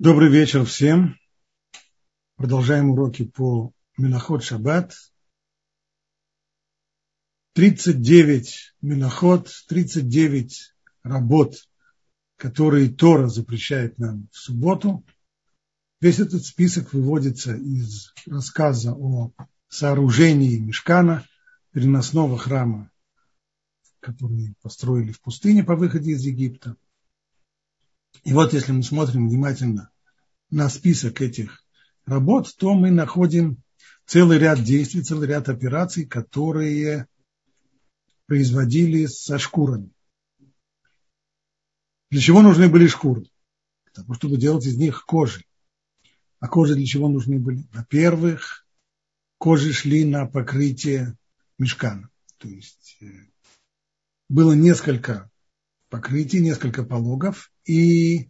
Добрый вечер всем. Продолжаем уроки по Миноход Шаббат. 39 Миноход, 39 работ, которые Тора запрещает нам в субботу. Весь этот список выводится из рассказа о сооружении Мешкана, переносного храма, который построили в пустыне по выходе из Египта. И вот если мы смотрим внимательно на список этих работ, то мы находим целый ряд действий, целый ряд операций, которые производили со шкурами. Для чего нужны были шкуры? Для того, чтобы делать из них кожи. А кожи для чего нужны были? Во-первых, кожи шли на покрытие мешкана. То есть э, было несколько покрытий, несколько пологов, и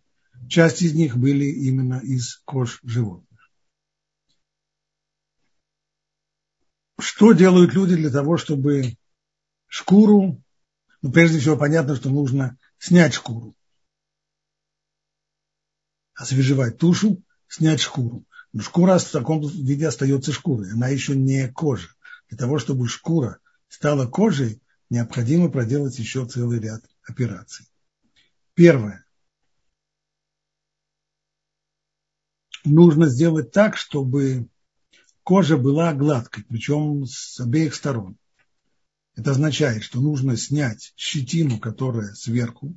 часть из них были именно из кож животных. Что делают люди для того, чтобы шкуру, ну, прежде всего, понятно, что нужно снять шкуру, освежевать тушу, снять шкуру. Но шкура в таком виде остается шкурой, она еще не кожа. Для того, чтобы шкура стала кожей, необходимо проделать еще целый ряд операций. Первое. Нужно сделать так, чтобы кожа была гладкой, причем с обеих сторон. Это означает, что нужно снять щетину, которая сверху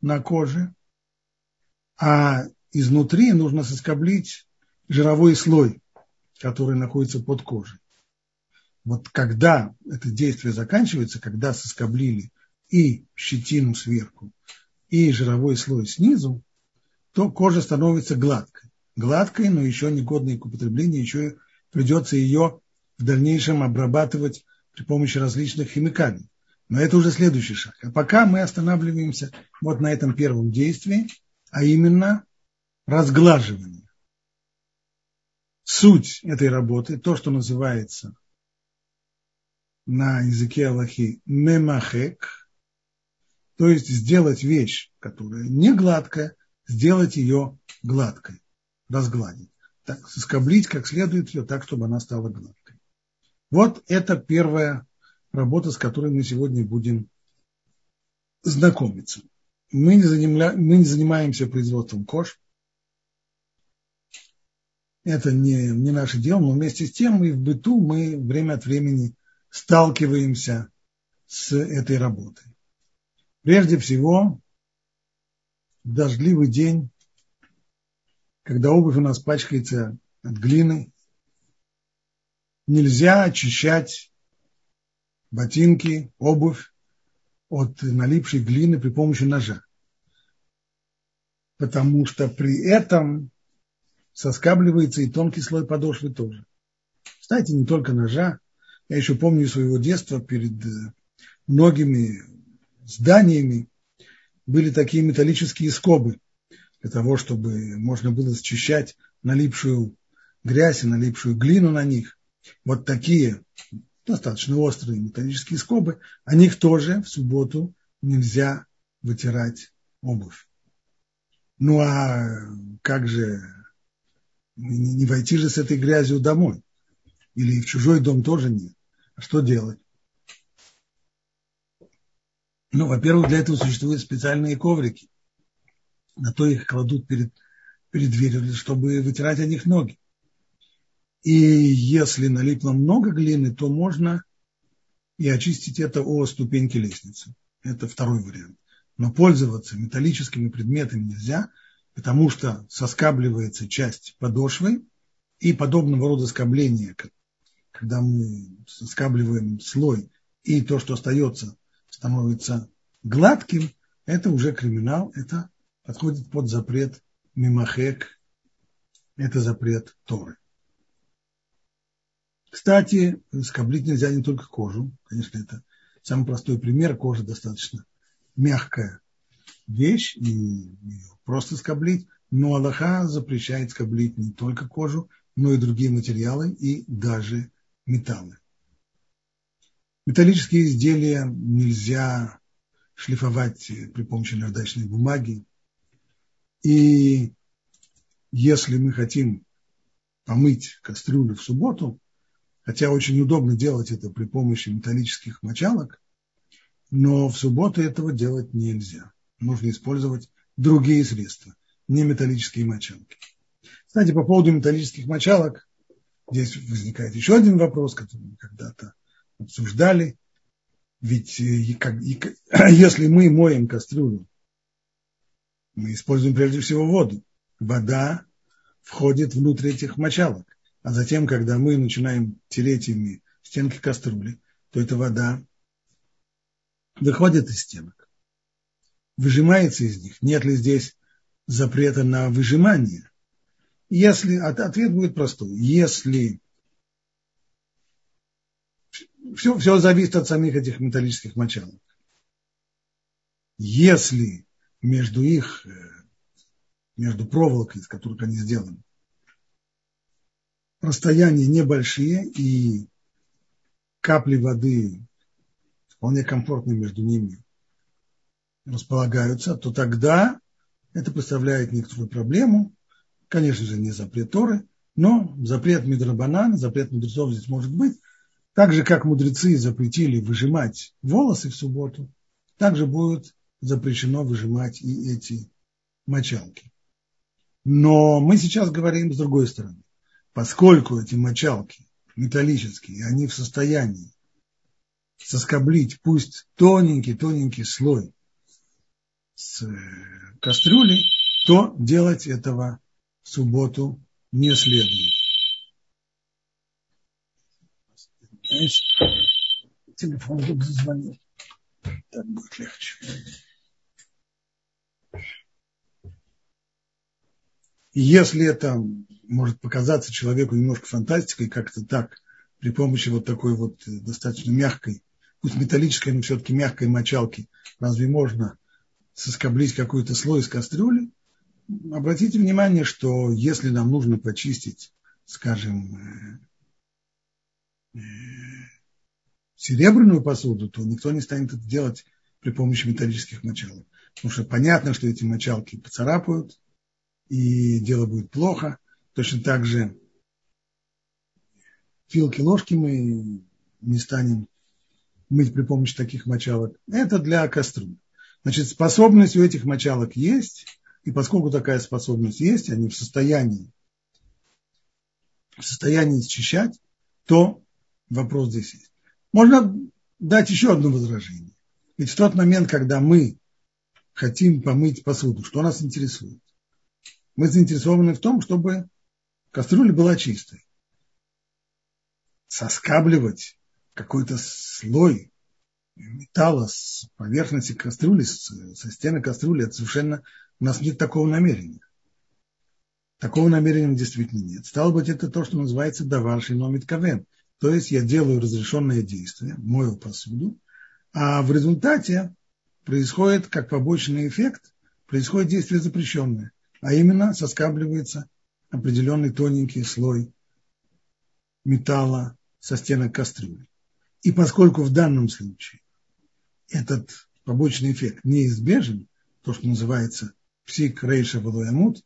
на коже, а изнутри нужно соскоблить жировой слой, который находится под кожей. Вот когда это действие заканчивается, когда соскоблили и щетину сверху, и жировой слой снизу, то кожа становится гладкой. Гладкой, но еще негодной к употреблению, еще придется ее в дальнейшем обрабатывать при помощи различных химикалий. Но это уже следующий шаг. А пока мы останавливаемся вот на этом первом действии, а именно разглаживание. Суть этой работы, то, что называется на языке Аллахи мемахек, то есть сделать вещь, которая не гладкая, сделать ее гладкой, разгладить. Так, соскоблить как следует ее так, чтобы она стала гладкой. Вот это первая работа, с которой мы сегодня будем знакомиться. Мы не, занимля... мы не занимаемся производством кож. Это не, не наше дело, но вместе с тем и в быту мы время от времени сталкиваемся с этой работой. Прежде всего, дождливый день, когда обувь у нас пачкается от глины, нельзя очищать ботинки, обувь от налипшей глины при помощи ножа. Потому что при этом соскабливается и тонкий слой подошвы тоже. Кстати, не только ножа. Я еще помню своего детства перед многими зданиями были такие металлические скобы для того, чтобы можно было счищать налипшую грязь и налипшую глину на них. Вот такие достаточно острые металлические скобы, о них тоже в субботу нельзя вытирать обувь. Ну а как же не войти же с этой грязью домой? Или в чужой дом тоже нет? А что делать? Ну, во-первых, для этого существуют специальные коврики. На то их кладут перед, перед дверью, чтобы вытирать о них ноги. И если налипло много глины, то можно и очистить это о ступеньке лестницы. Это второй вариант. Но пользоваться металлическими предметами нельзя, потому что соскабливается часть подошвы, и подобного рода скобления, когда мы соскабливаем слой, и то, что остается становится гладким, это уже криминал, это подходит под запрет мимахек, это запрет Торы. Кстати, скоблить нельзя не только кожу, конечно, это самый простой пример, кожа достаточно мягкая вещь, и ее просто скоблить, но Аллаха запрещает скоблить не только кожу, но и другие материалы и даже металлы. Металлические изделия нельзя шлифовать при помощи наждачной бумаги. И если мы хотим помыть кастрюлю в субботу, хотя очень удобно делать это при помощи металлических мочалок, но в субботу этого делать нельзя. Нужно использовать другие средства, не металлические мочалки. Кстати, по поводу металлических мочалок, здесь возникает еще один вопрос, который мы когда-то обсуждали. Ведь э, если мы моем кастрюлю, мы используем прежде всего воду. Вода входит внутрь этих мочалок. А затем, когда мы начинаем тереть ими стенки кастрюли, то эта вода выходит из стенок, выжимается из них. Нет ли здесь запрета на выжимание? Если ответ будет простой. Если все, все зависит от самих этих металлических мочалок. Если между их, э, между проволокой, из которых они сделаны, расстояния небольшие и капли воды вполне комфортно между ними располагаются, то тогда это представляет некоторую проблему. Конечно же, не запрет Торы, но запрет Мидрабанан, запрет мудрецов здесь может быть. Так же, как мудрецы запретили выжимать волосы в субботу, также будет запрещено выжимать и эти мочалки. Но мы сейчас говорим с другой стороны. Поскольку эти мочалки металлические, они в состоянии соскоблить пусть тоненький-тоненький слой с э, кастрюли, то делать этого в субботу не следует. Телефон вдруг зазвонил. Так будет легче. Если это может показаться человеку немножко фантастикой, как-то так, при помощи вот такой вот достаточно мягкой, пусть металлической, но все-таки мягкой мочалки, разве можно соскоблить какой-то слой из кастрюли? Обратите внимание, что если нам нужно почистить, скажем, э, э, серебряную посуду, то никто не станет это делать при помощи металлических мочалок. Потому что понятно, что эти мочалки поцарапают, и дело будет плохо. Точно так же филки, ложки мы не станем мыть при помощи таких мочалок. Это для кастрюли. Значит, способность у этих мочалок есть, и поскольку такая способность есть, они в состоянии, в состоянии счищать, то вопрос здесь есть. Можно дать еще одно возражение. Ведь в тот момент, когда мы хотим помыть посуду, что нас интересует? Мы заинтересованы в том, чтобы кастрюля была чистой. Соскабливать какой-то слой металла с поверхности кастрюли, со стены кастрюли, это совершенно у нас нет такого намерения. Такого намерения действительно нет. Стало быть, это то, что называется даварший номит кавен. То есть я делаю разрешенное действие, мою посуду, а в результате происходит, как побочный эффект, происходит действие запрещенное а именно соскабливается определенный тоненький слой металла со стенок кастрюли. И поскольку в данном случае этот побочный эффект неизбежен, то, что называется псик рейша валуямут,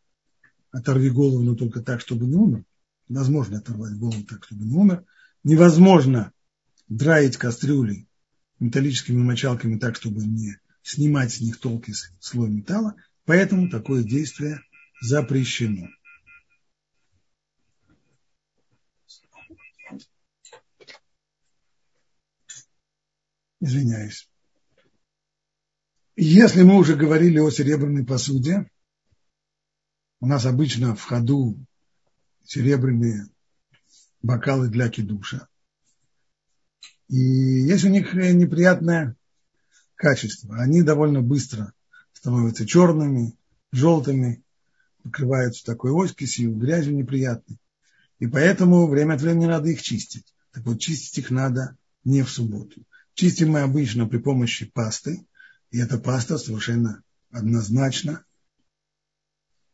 оторви голову, но только так, чтобы не умер, невозможно оторвать голову так, чтобы не умер, невозможно драить кастрюли металлическими мочалками так, чтобы не снимать с них толкий слой металла, поэтому такое действие запрещено. Извиняюсь. Если мы уже говорили о серебряной посуде, у нас обычно в ходу серебряные бокалы для кидуша. И есть у них неприятное качество. Они довольно быстро становятся черными, желтыми, покрываются такой оськисью, грязью неприятной. И поэтому время от времени надо их чистить. Так вот, чистить их надо не в субботу. Чистим мы обычно при помощи пасты, и эта паста совершенно однозначно,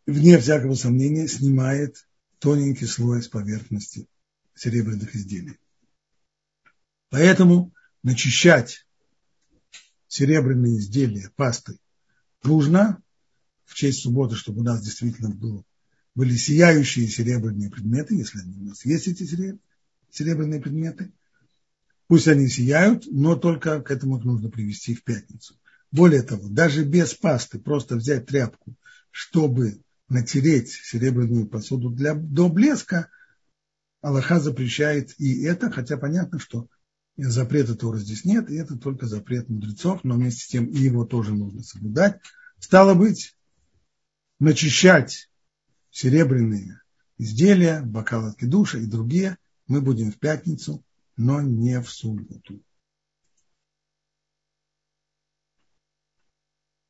вне всякого сомнения, снимает тоненький слой с поверхности серебряных изделий. Поэтому начищать серебряные изделия пастой нужно, в честь субботы, чтобы у нас действительно был были сияющие серебряные предметы, если они у нас есть эти серебряные предметы, пусть они сияют, но только к этому их нужно привести в пятницу. Более того, даже без пасты просто взять тряпку, чтобы натереть серебряную посуду для, до блеска, Аллаха запрещает и это, хотя понятно, что запрета Тора здесь нет, и это только запрет мудрецов, но вместе с тем и его тоже нужно соблюдать. Стало быть, начищать серебряные изделия, бокалы от душа и другие мы будем в пятницу, но не в субботу.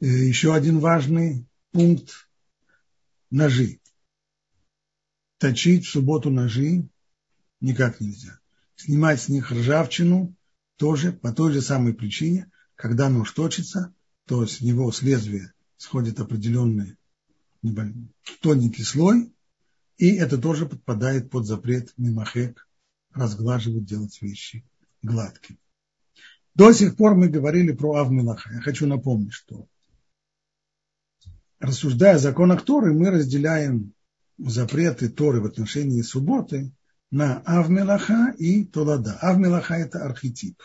И еще один важный пункт – ножи. Точить в субботу ножи никак нельзя. Снимать с них ржавчину тоже по той же самой причине, когда нож точится, то с него с лезвия сходит определенный тоненький слой, и это тоже подпадает под запрет мимахек разглаживать, делать вещи гладкими. До сих пор мы говорили про Авмилаха. Я хочу напомнить, что рассуждая о законах Торы, мы разделяем запреты Торы в отношении субботы на Авмелаха и Толада. Авмелаха – это архетип.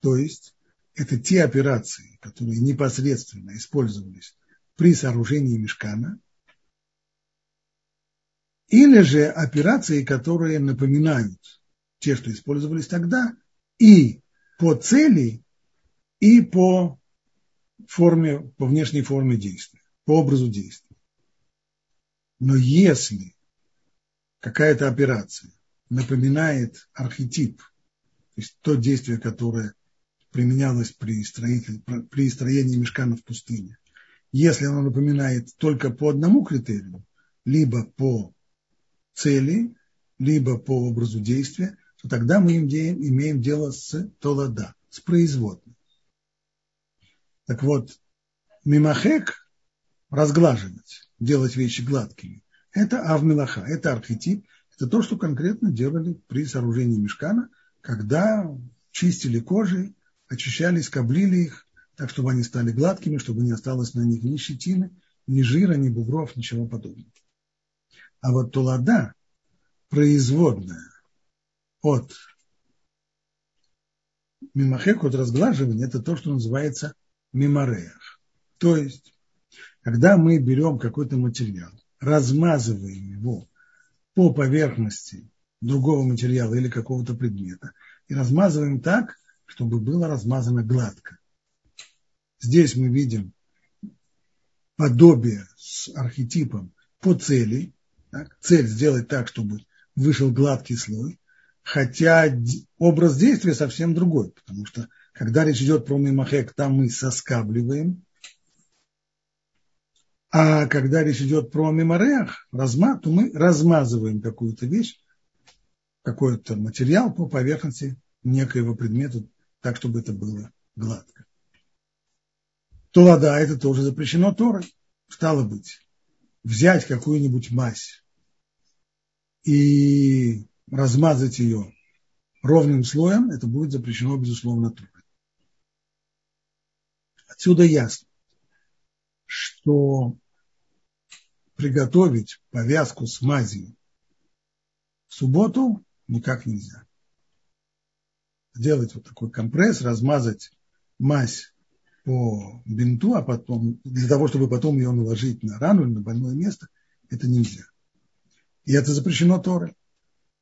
То есть это те операции, которые непосредственно использовались при сооружении мешкана, или же операции, которые напоминают те, что использовались тогда, и по цели, и по форме, по внешней форме действия, по образу действия. Но если какая-то операция напоминает архетип, то есть то действие, которое применялось при, при строении мешкана в пустыне, если оно напоминает только по одному критерию, либо по цели, либо по образу действия, то тогда мы имеем дело с толада, с производной. Так вот, мимахек, разглаживать, делать вещи гладкими, это авмилаха, это архетип, это то, что конкретно делали при сооружении мешкана, когда чистили кожи, очищали, скоблили их, так, чтобы они стали гладкими, чтобы не осталось на них ни щетины, ни жира, ни бугров, ничего подобного. А вот тулада, производная от мимахек, от разглаживания, это то, что называется мимореях. То есть, когда мы берем какой-то материал, размазываем его по поверхности другого материала или какого-то предмета, и размазываем так, чтобы было размазано гладко. Здесь мы видим подобие с архетипом по цели. Так? Цель сделать так, чтобы вышел гладкий слой, хотя образ действия совсем другой, потому что когда речь идет про мимахек, там мы соскабливаем, а когда речь идет про мемореях, разма, то мы размазываем какую-то вещь, какой-то материал по поверхности некоего предмета, так, чтобы это было гладко то вода это тоже запрещено Торой. Стало быть, взять какую-нибудь мазь и размазать ее ровным слоем, это будет запрещено, безусловно, Торой. Отсюда ясно, что приготовить повязку с мазью в субботу никак нельзя. Сделать вот такой компресс, размазать мазь по бинту, а потом для того, чтобы потом ее наложить на рану или на больное место, это нельзя. И это запрещено Торой.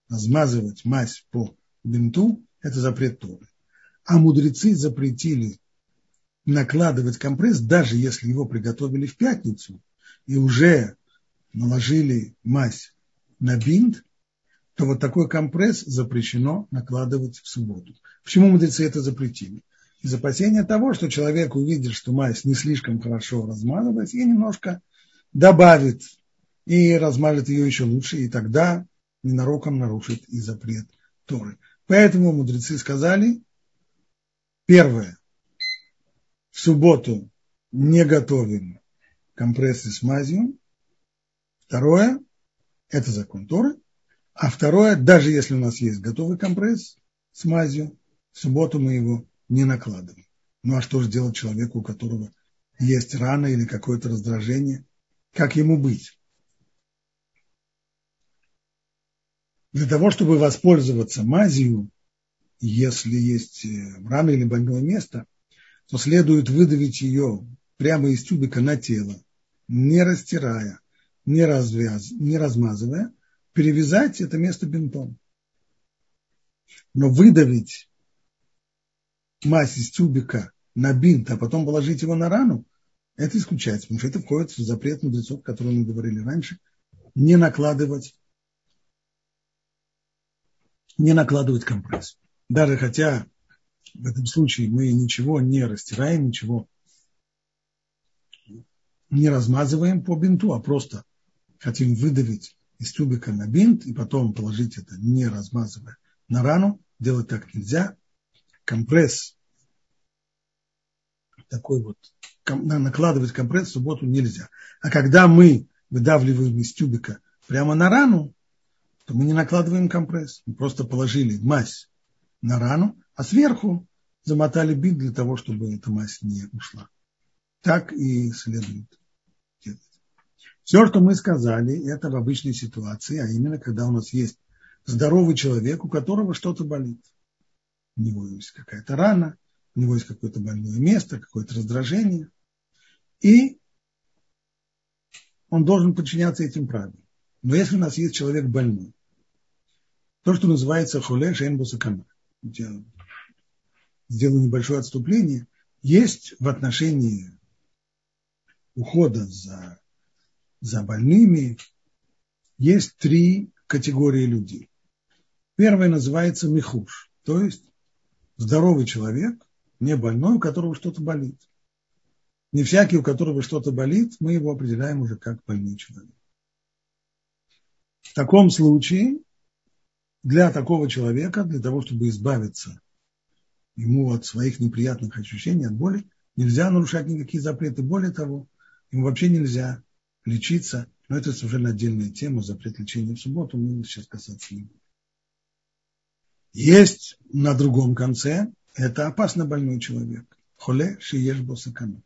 Размазывать мазь по бинту – это запрет Торы. А мудрецы запретили накладывать компресс, даже если его приготовили в пятницу и уже наложили мазь на бинт, то вот такой компресс запрещено накладывать в субботу. Почему мудрецы это запретили? из опасения того, что человек увидит, что мазь не слишком хорошо размазывается, и немножко добавит и размажет ее еще лучше, и тогда ненароком нарушит и запрет Торы. Поэтому мудрецы сказали, первое, в субботу не готовим компрессы с мазью, второе, это закон Торы, а второе, даже если у нас есть готовый компресс с мазью, в субботу мы его не накладывай. Ну а что же делать человеку, у которого есть рана или какое-то раздражение? Как ему быть? Для того, чтобы воспользоваться мазью, если есть э, рана или больное место, то следует выдавить ее прямо из тюбика на тело, не растирая, не, развяз, не размазывая, перевязать это место бинтом. Но выдавить мазь из тюбика на бинт, а потом положить его на рану, это исключается, потому что это входит в запрет мудрецов, о котором мы говорили раньше, не накладывать, не накладывать компресс. Даже хотя в этом случае мы ничего не растираем, ничего не размазываем по бинту, а просто хотим выдавить из тюбика на бинт и потом положить это, не размазывая на рану. Делать так нельзя. Компресс такой вот, накладывать компресс в субботу нельзя. А когда мы выдавливаем из тюбика прямо на рану, то мы не накладываем компресс. Мы просто положили мазь на рану, а сверху замотали бинт для того, чтобы эта мазь не ушла. Так и следует. Все, что мы сказали, это в обычной ситуации, а именно, когда у нас есть здоровый человек, у которого что-то болит. У него есть какая-то рана, у него есть какое-то больное место, какое-то раздражение. И он должен подчиняться этим правилам. Но если у нас есть человек больной, то, что называется хуле шейнбусакана, сделаю небольшое отступление, есть в отношении ухода за, за больными, есть три категории людей. Первая называется михуш, то есть здоровый человек, не больной, у которого что-то болит. Не всякий, у которого что-то болит, мы его определяем уже как больной человек. В таком случае для такого человека, для того, чтобы избавиться ему от своих неприятных ощущений, от боли, нельзя нарушать никакие запреты. Более того, ему вообще нельзя лечиться. Но это совершенно отдельная тема, запрет лечения в субботу, мы сейчас касаться не будем. Есть на другом конце, это опасно больной человек. Холе шиеш босакана.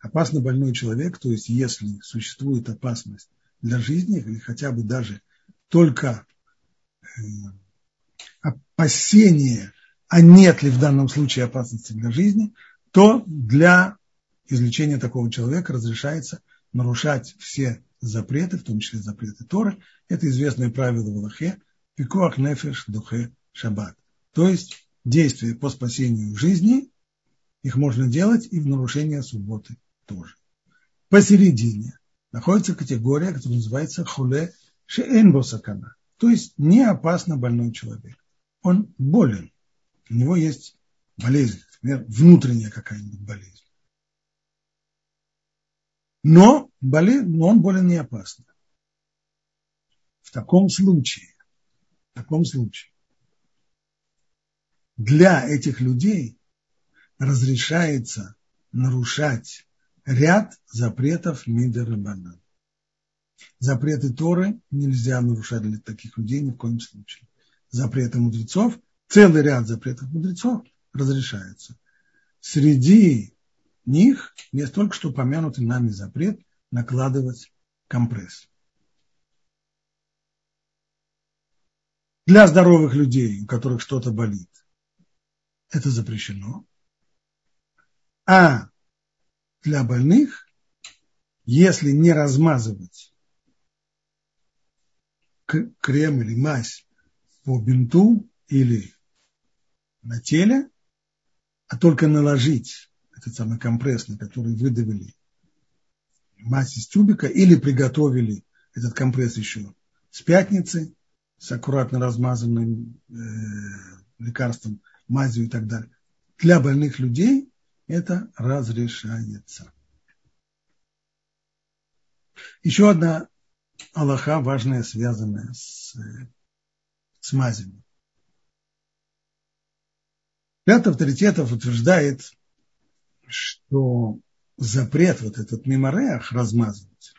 Опасно больной человек, то есть если существует опасность для жизни, или хотя бы даже только э, опасение, а нет ли в данном случае опасности для жизни, то для излечения такого человека разрешается нарушать все запреты, в том числе запреты Торы. Это известное правило в Аллахе – пикуах нефеш духе шаббат. То есть действия по спасению жизни, их можно делать и в нарушение субботы тоже. Посередине находится категория, которая называется хуле шеэнбосакана, то есть не опасно больной человек. Он болен, у него есть болезнь, например, внутренняя какая-нибудь болезнь. Но, болезнь, но он болен не опасно. В таком случае, в таком случае, для этих людей разрешается нарушать ряд запретов Мидер Банан. Запреты Торы нельзя нарушать для таких людей ни в коем случае. Запреты мудрецов, целый ряд запретов мудрецов разрешается. Среди них есть только что помянутый нами запрет накладывать компресс. Для здоровых людей, у которых что-то болит, это запрещено. А для больных, если не размазывать крем или мазь по бинту или на теле, а только наложить этот самый компресс, на который выдавили мазь из тюбика, или приготовили этот компресс еще с пятницы, с аккуратно размазанным э, лекарством мазью и так далее. Для больных людей это разрешается. Еще одна Аллаха важная, связанная с, с мазями. Ряд авторитетов утверждает, что запрет, вот этот мемореах размазывать,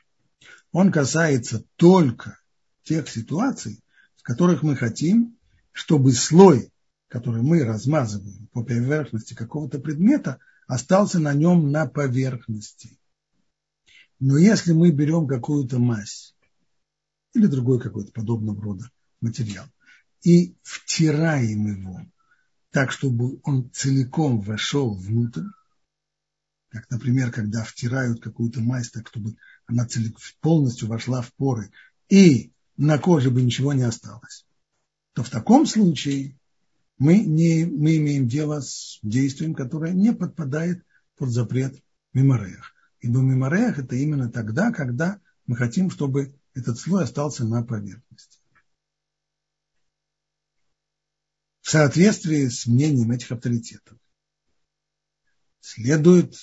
он касается только тех ситуаций, в которых мы хотим, чтобы слой который мы размазываем по поверхности какого-то предмета, остался на нем на поверхности. Но если мы берем какую-то мазь или другой какой-то подобного рода материал, и втираем его так, чтобы он целиком вошел внутрь, как, например, когда втирают какую-то мазь, так, чтобы она полностью вошла в поры, и на коже бы ничего не осталось, то в таком случае мы, не, мы имеем дело с действием, которое не подпадает под запрет мемореях. Ибо мемореях это именно тогда, когда мы хотим, чтобы этот слой остался на поверхности. В соответствии с мнением этих авторитетов следует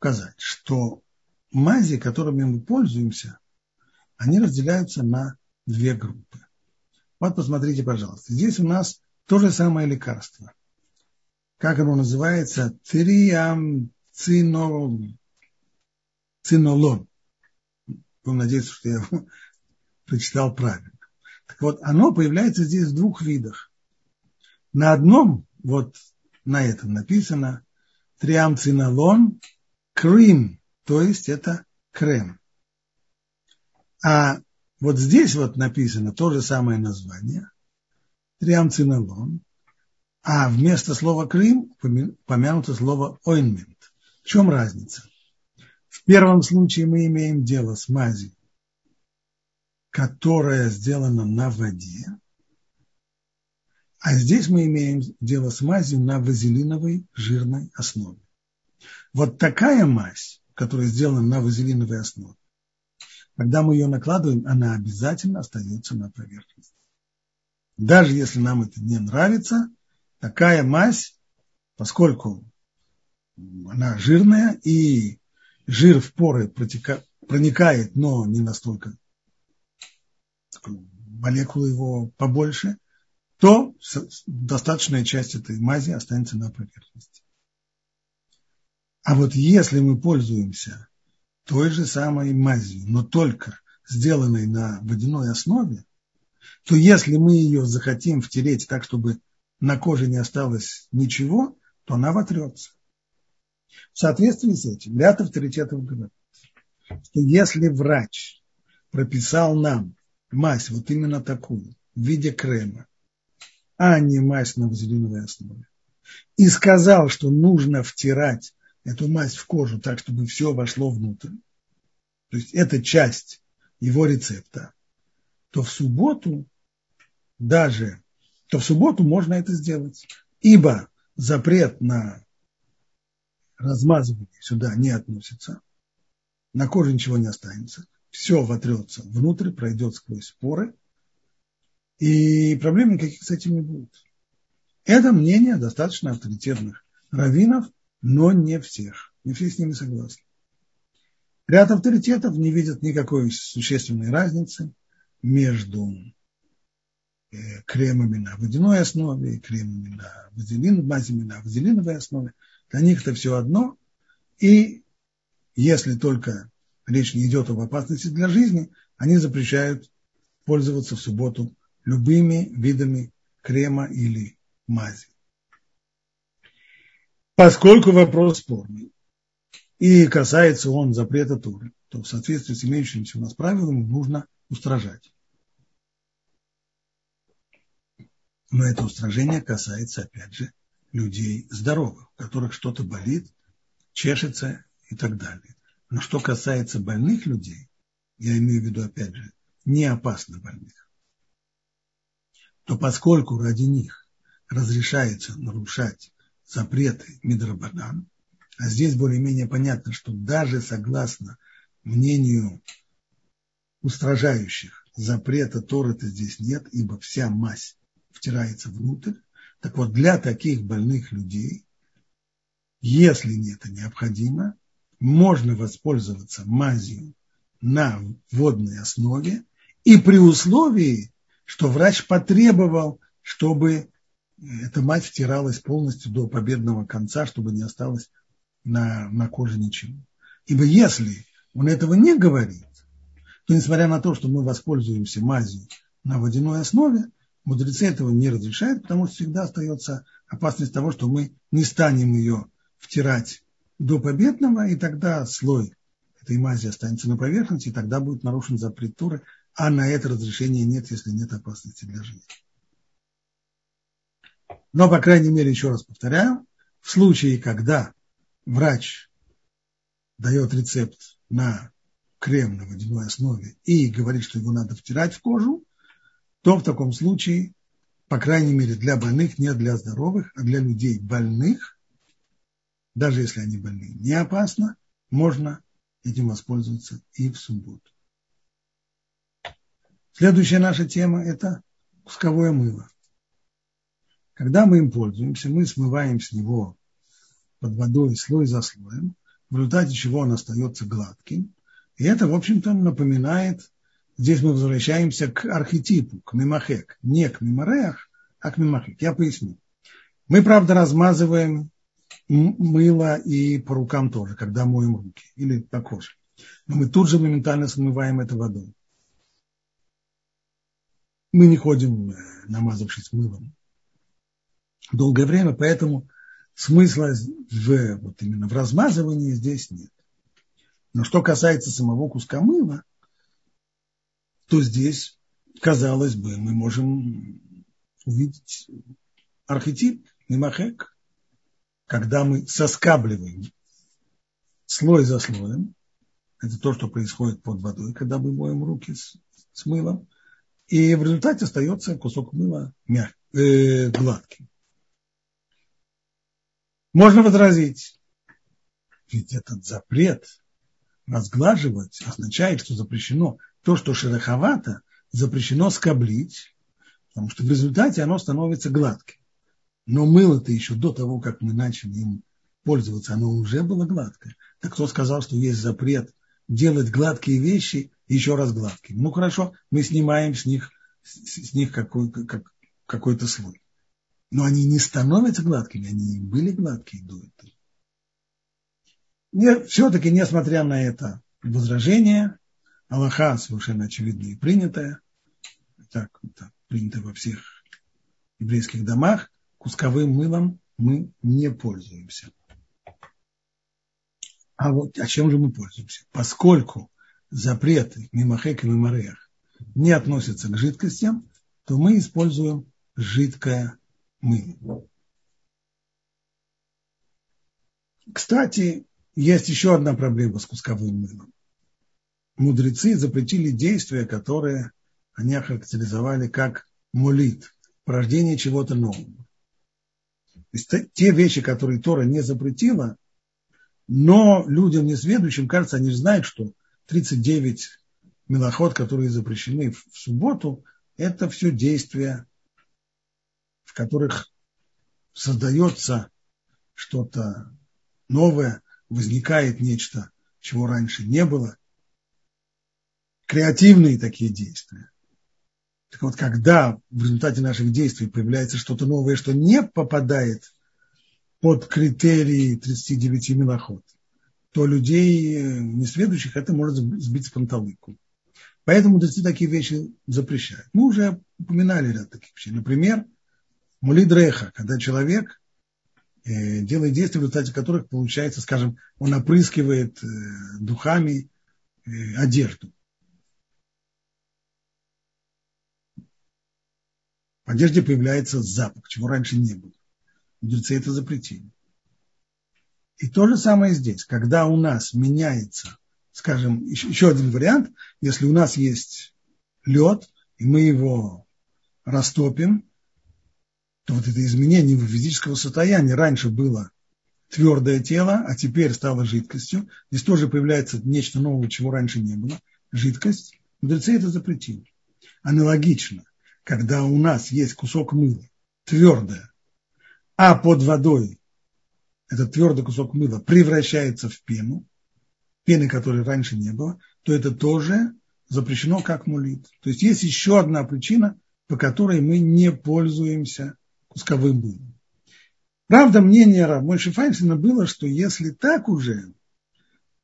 указать, что мази, которыми мы пользуемся, они разделяются на две группы. Вот посмотрите, пожалуйста. Здесь у нас то же самое лекарство. Как оно называется? Триамцинолон. Цинолон. Будем надеяться, что я его прочитал правильно. Так вот, оно появляется здесь в двух видах. На одном, вот на этом написано, триамцинолон крем, то есть это крем. А вот здесь вот написано то же самое название, триамцинолон, а вместо слова крем помянуто слово ойнмент. В чем разница? В первом случае мы имеем дело с мазью, которая сделана на воде, а здесь мы имеем дело с мазью на вазелиновой жирной основе. Вот такая мазь, которая сделана на вазелиновой основе, когда мы ее накладываем, она обязательно остается на поверхности. Даже если нам это не нравится, такая мазь, поскольку она жирная и жир в поры протека, проникает, но не настолько молекулы его побольше, то достаточная часть этой мази останется на поверхности. А вот если мы пользуемся той же самой мазью, но только сделанной на водяной основе, то если мы ее захотим втереть так, чтобы на коже не осталось ничего, то она вотрется. В соответствии с этим ряд авторитетов говорит, что если врач прописал нам мазь вот именно такую, в виде крема, а не мазь на вазелиновой основе, и сказал, что нужно втирать эту мазь в кожу так, чтобы все вошло внутрь, то есть это часть его рецепта, то в субботу даже, то в субботу можно это сделать. Ибо запрет на размазывание сюда не относится, на коже ничего не останется, все вотрется внутрь, пройдет сквозь поры, и проблем никаких с этим не будет. Это мнение достаточно авторитетных раввинов, но не всех. Не все с ними согласны. Ряд авторитетов не видят никакой существенной разницы между э, кремами на водяной основе и кремами на вазелин, мазями на вазелиновой основе. Для них это все одно. И если только речь не идет об опасности для жизни, они запрещают пользоваться в субботу любыми видами крема или мази поскольку вопрос спорный, и касается он запрета Туры, то в соответствии с имеющимися у нас правилами нужно устражать. Но это устражение касается, опять же, людей здоровых, у которых что-то болит, чешется и так далее. Но что касается больных людей, я имею в виду, опять же, не опасно больных, то поскольку ради них разрешается нарушать запреты Мидрабадан, а здесь более-менее понятно, что даже согласно мнению устражающих запрета Торы-то здесь нет, ибо вся мазь втирается внутрь. Так вот, для таких больных людей, если не это необходимо, можно воспользоваться мазью на водной основе и при условии, что врач потребовал, чтобы эта мать втиралась полностью до победного конца, чтобы не осталось на, на коже ничего. Ибо если он этого не говорит, то несмотря на то, что мы воспользуемся мазью на водяной основе, мудрецы этого не разрешают, потому что всегда остается опасность того, что мы не станем ее втирать до победного, и тогда слой этой мази останется на поверхности, и тогда будет нарушен запрет Туры, а на это разрешение нет, если нет опасности для жизни. Но, по крайней мере, еще раз повторяю, в случае, когда врач дает рецепт на крем на водяной основе и говорит, что его надо втирать в кожу, то в таком случае, по крайней мере, для больных, не для здоровых, а для людей больных, даже если они больны, не опасно, можно этим воспользоваться и в субботу. Следующая наша тема – это кусковое мыло. Когда мы им пользуемся, мы смываем с него под водой слой за слоем, в результате чего он остается гладким. И это, в общем-то, напоминает, здесь мы возвращаемся к архетипу, к мимахек. Не к мимареях, а к мимахек. Я поясню. Мы, правда, размазываем мыло и по рукам тоже, когда моем руки, или по коже. Но мы тут же моментально смываем это водой. Мы не ходим, э, намазавшись мылом долгое время, поэтому смысла в, вот именно в размазывании здесь нет. Но что касается самого куска мыла, то здесь, казалось бы, мы можем увидеть архетип мимахек, когда мы соскабливаем слой за слоем, это то, что происходит под водой, когда мы моем руки с, с мылом, и в результате остается кусок мыла мяг, э, гладким. Можно возразить, ведь этот запрет разглаживать означает, что запрещено то, что шероховато, запрещено скоблить, потому что в результате оно становится гладким. Но мыло-то еще до того, как мы начали им пользоваться, оно уже было гладкое. Так кто сказал, что есть запрет делать гладкие вещи еще раз гладкими? Ну хорошо, мы снимаем с них, с них какой, как, какой-то слой. Но они не становятся гладкими, они были гладкие до этого. Все-таки, несмотря на это возражение, Аллаха совершенно очевидно и принятое, так, так принято во всех еврейских домах, кусковым мылом мы не пользуемся. А вот а чем же мы пользуемся? Поскольку запреты мимахек и мимареях не относятся к жидкостям, то мы используем жидкое мыло. Кстати, есть еще одна проблема с кусковым мылом. Мудрецы запретили действия, которые они охарактеризовали как молит, порождение чего-то нового. То есть те вещи, которые Тора не запретила, но людям несведущим, кажется, они знают, что 39 милоход, которые запрещены в субботу, это все действия, в которых создается что-то новое, возникает нечто, чего раньше не было. Креативные такие действия. Так вот, когда в результате наших действий появляется что-то новое, что не попадает под критерии 39 милоход, то людей э, несведущих это может сбить с панталыку. Поэтому такие вещи запрещают. Мы уже упоминали ряд таких вещей. Например, мулидреха, когда человек э, делает действия, в результате которых получается, скажем, он опрыскивает э, духами одежду. В одежде появляется запах, чего раньше не было. Мудрецы это запретили. И то же самое здесь, когда у нас меняется, скажем, еще, еще один вариант, если у нас есть лед, и мы его растопим, то вот это изменение физического состояния раньше было твердое тело, а теперь стало жидкостью. Здесь тоже появляется нечто новое, чего раньше не было. Жидкость. Мудрецы это запретили. Аналогично, когда у нас есть кусок мыла, твердое, а под водой этот твердый кусок мыла превращается в пену, пены, которой раньше не было, то это тоже запрещено как мулит. То есть есть еще одна причина, по которой мы не пользуемся кусковым мылом. Правда, мнение Мойши Файнсена было, что если так уже,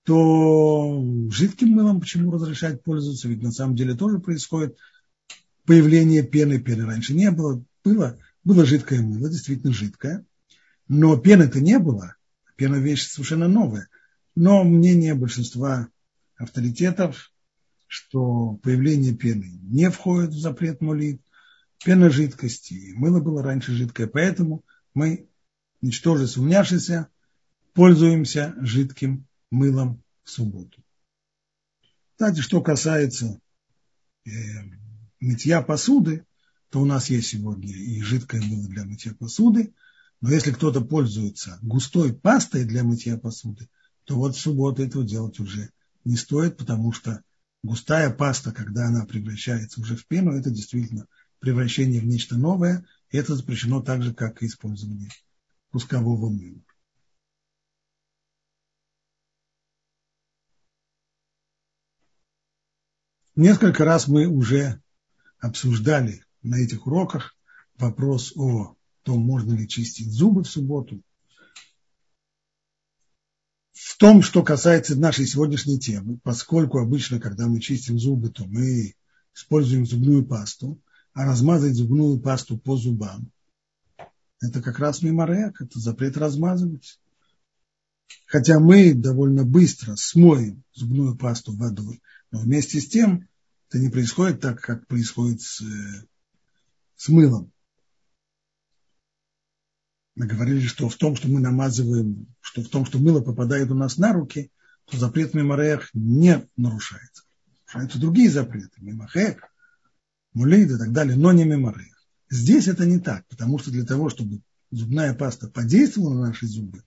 то жидким мылом почему разрешать пользоваться? Ведь на самом деле тоже происходит появление пены. Пены раньше не было. Было, было жидкое мыло, действительно жидкое. Но пены-то не было. Пена вещь совершенно новая. Но мнение большинства авторитетов, что появление пены не входит в запрет молит, пена жидкости, мыло было раньше жидкое, поэтому мы, ничтоже сумняшися, пользуемся жидким мылом в субботу. Кстати, что касается э, мытья посуды, то у нас есть сегодня и жидкое мыло для мытья посуды, но если кто-то пользуется густой пастой для мытья посуды, то вот в субботу этого делать уже не стоит, потому что густая паста, когда она превращается уже в пену, это действительно превращение в нечто новое, это запрещено так же, как и использование кускового мыла. Несколько раз мы уже обсуждали на этих уроках вопрос о том, можно ли чистить зубы в субботу. В том, что касается нашей сегодняшней темы, поскольку обычно, когда мы чистим зубы, то мы используем зубную пасту, а размазать зубную пасту по зубам – это как раз меморек, это запрет размазывать. Хотя мы довольно быстро смоем зубную пасту водой, но вместе с тем это не происходит так, как происходит с, с мылом. Мы говорили, что в том, что мы намазываем, что в том, что мыло попадает у нас на руки, то запрет мемореях не нарушается. Нарушаются другие запреты, мемахек, мулид и так далее, но не мемореях. Здесь это не так, потому что для того, чтобы зубная паста подействовала на наши зубы,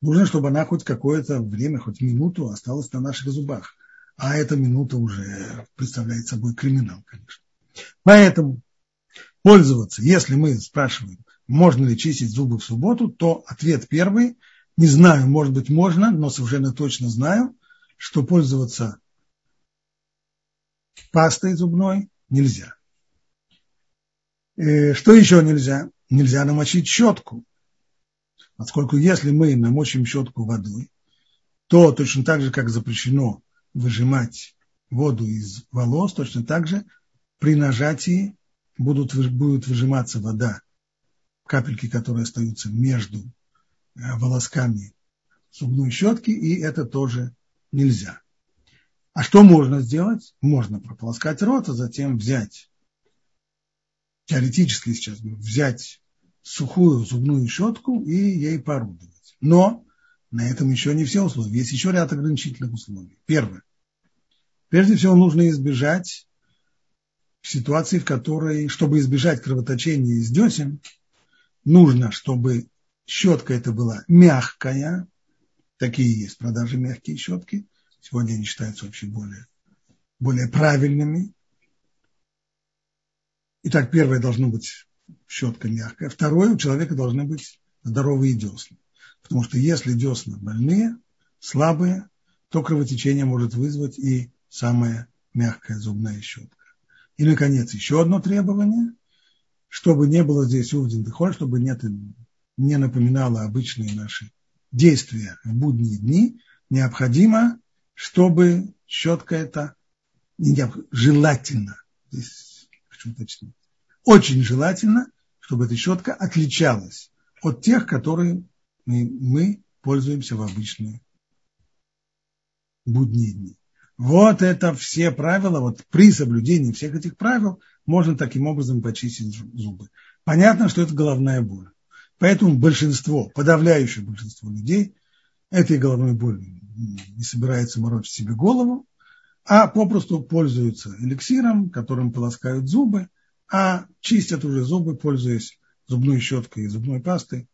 нужно, чтобы она хоть какое-то время, хоть минуту осталась на наших зубах а эта минута уже представляет собой криминал, конечно. Поэтому пользоваться, если мы спрашиваем, можно ли чистить зубы в субботу, то ответ первый, не знаю, может быть можно, но совершенно точно знаю, что пользоваться пастой зубной нельзя. И э, что еще нельзя? Нельзя намочить щетку. Поскольку если мы намочим щетку водой, то точно так же, как запрещено выжимать воду из волос, точно так же при нажатии будут, будет выжиматься вода, капельки, которые остаются между э, волосками зубной щетки, и это тоже нельзя. А что можно сделать? Можно прополоскать рот, а затем взять, теоретически сейчас взять сухую зубную щетку и ей поорудовать. Но на этом еще не все условия. Есть еще ряд ограничительных условий. Первое. Прежде всего нужно избежать ситуации, в которой, чтобы избежать кровоточения из десен, нужно, чтобы щетка эта была мягкая. Такие есть продажи мягкие щетки. Сегодня они считаются вообще более, более правильными. Итак, первое должно быть щетка мягкая. Второе, у человека должны быть здоровые десны. Потому что если десна больные, слабые, то кровотечение может вызвать и самая мягкая зубная щетка. И, наконец, еще одно требование, чтобы не было здесь увден дыхоль, чтобы не, не напоминало обычные наши действия в будние дни, необходимо, чтобы щетка эта желательно, здесь очень желательно, чтобы эта щетка отличалась от тех, которые мы, мы пользуемся в обычные будние дни. Вот это все правила, вот при соблюдении всех этих правил можно таким образом почистить зубы. Понятно, что это головная боль. Поэтому большинство, подавляющее большинство людей этой головной болью не собирается морочить себе голову, а попросту пользуются эликсиром, которым полоскают зубы, а чистят уже зубы, пользуясь зубной щеткой и зубной пастой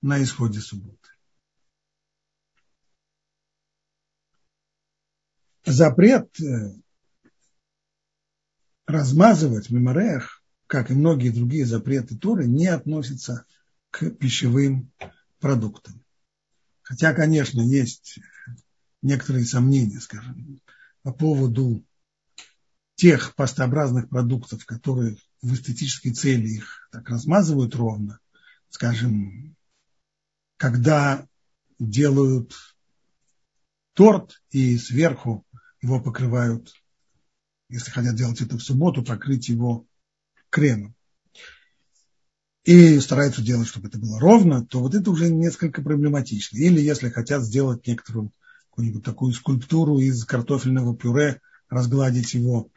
на исходе субботы. Запрет э, размазывать мемореях, как и многие другие запреты Торы, не относится к пищевым продуктам. Хотя, конечно, есть некоторые сомнения, скажем, по поводу тех пастообразных продуктов, которые в эстетической цели их так размазывают ровно, скажем, когда делают торт и сверху его покрывают, если хотят делать это в субботу, покрыть его кремом. И стараются делать, чтобы это было ровно, то вот это уже несколько проблематично. Или если хотят сделать некоторую какую-нибудь такую скульптуру из картофельного пюре, разгладить его,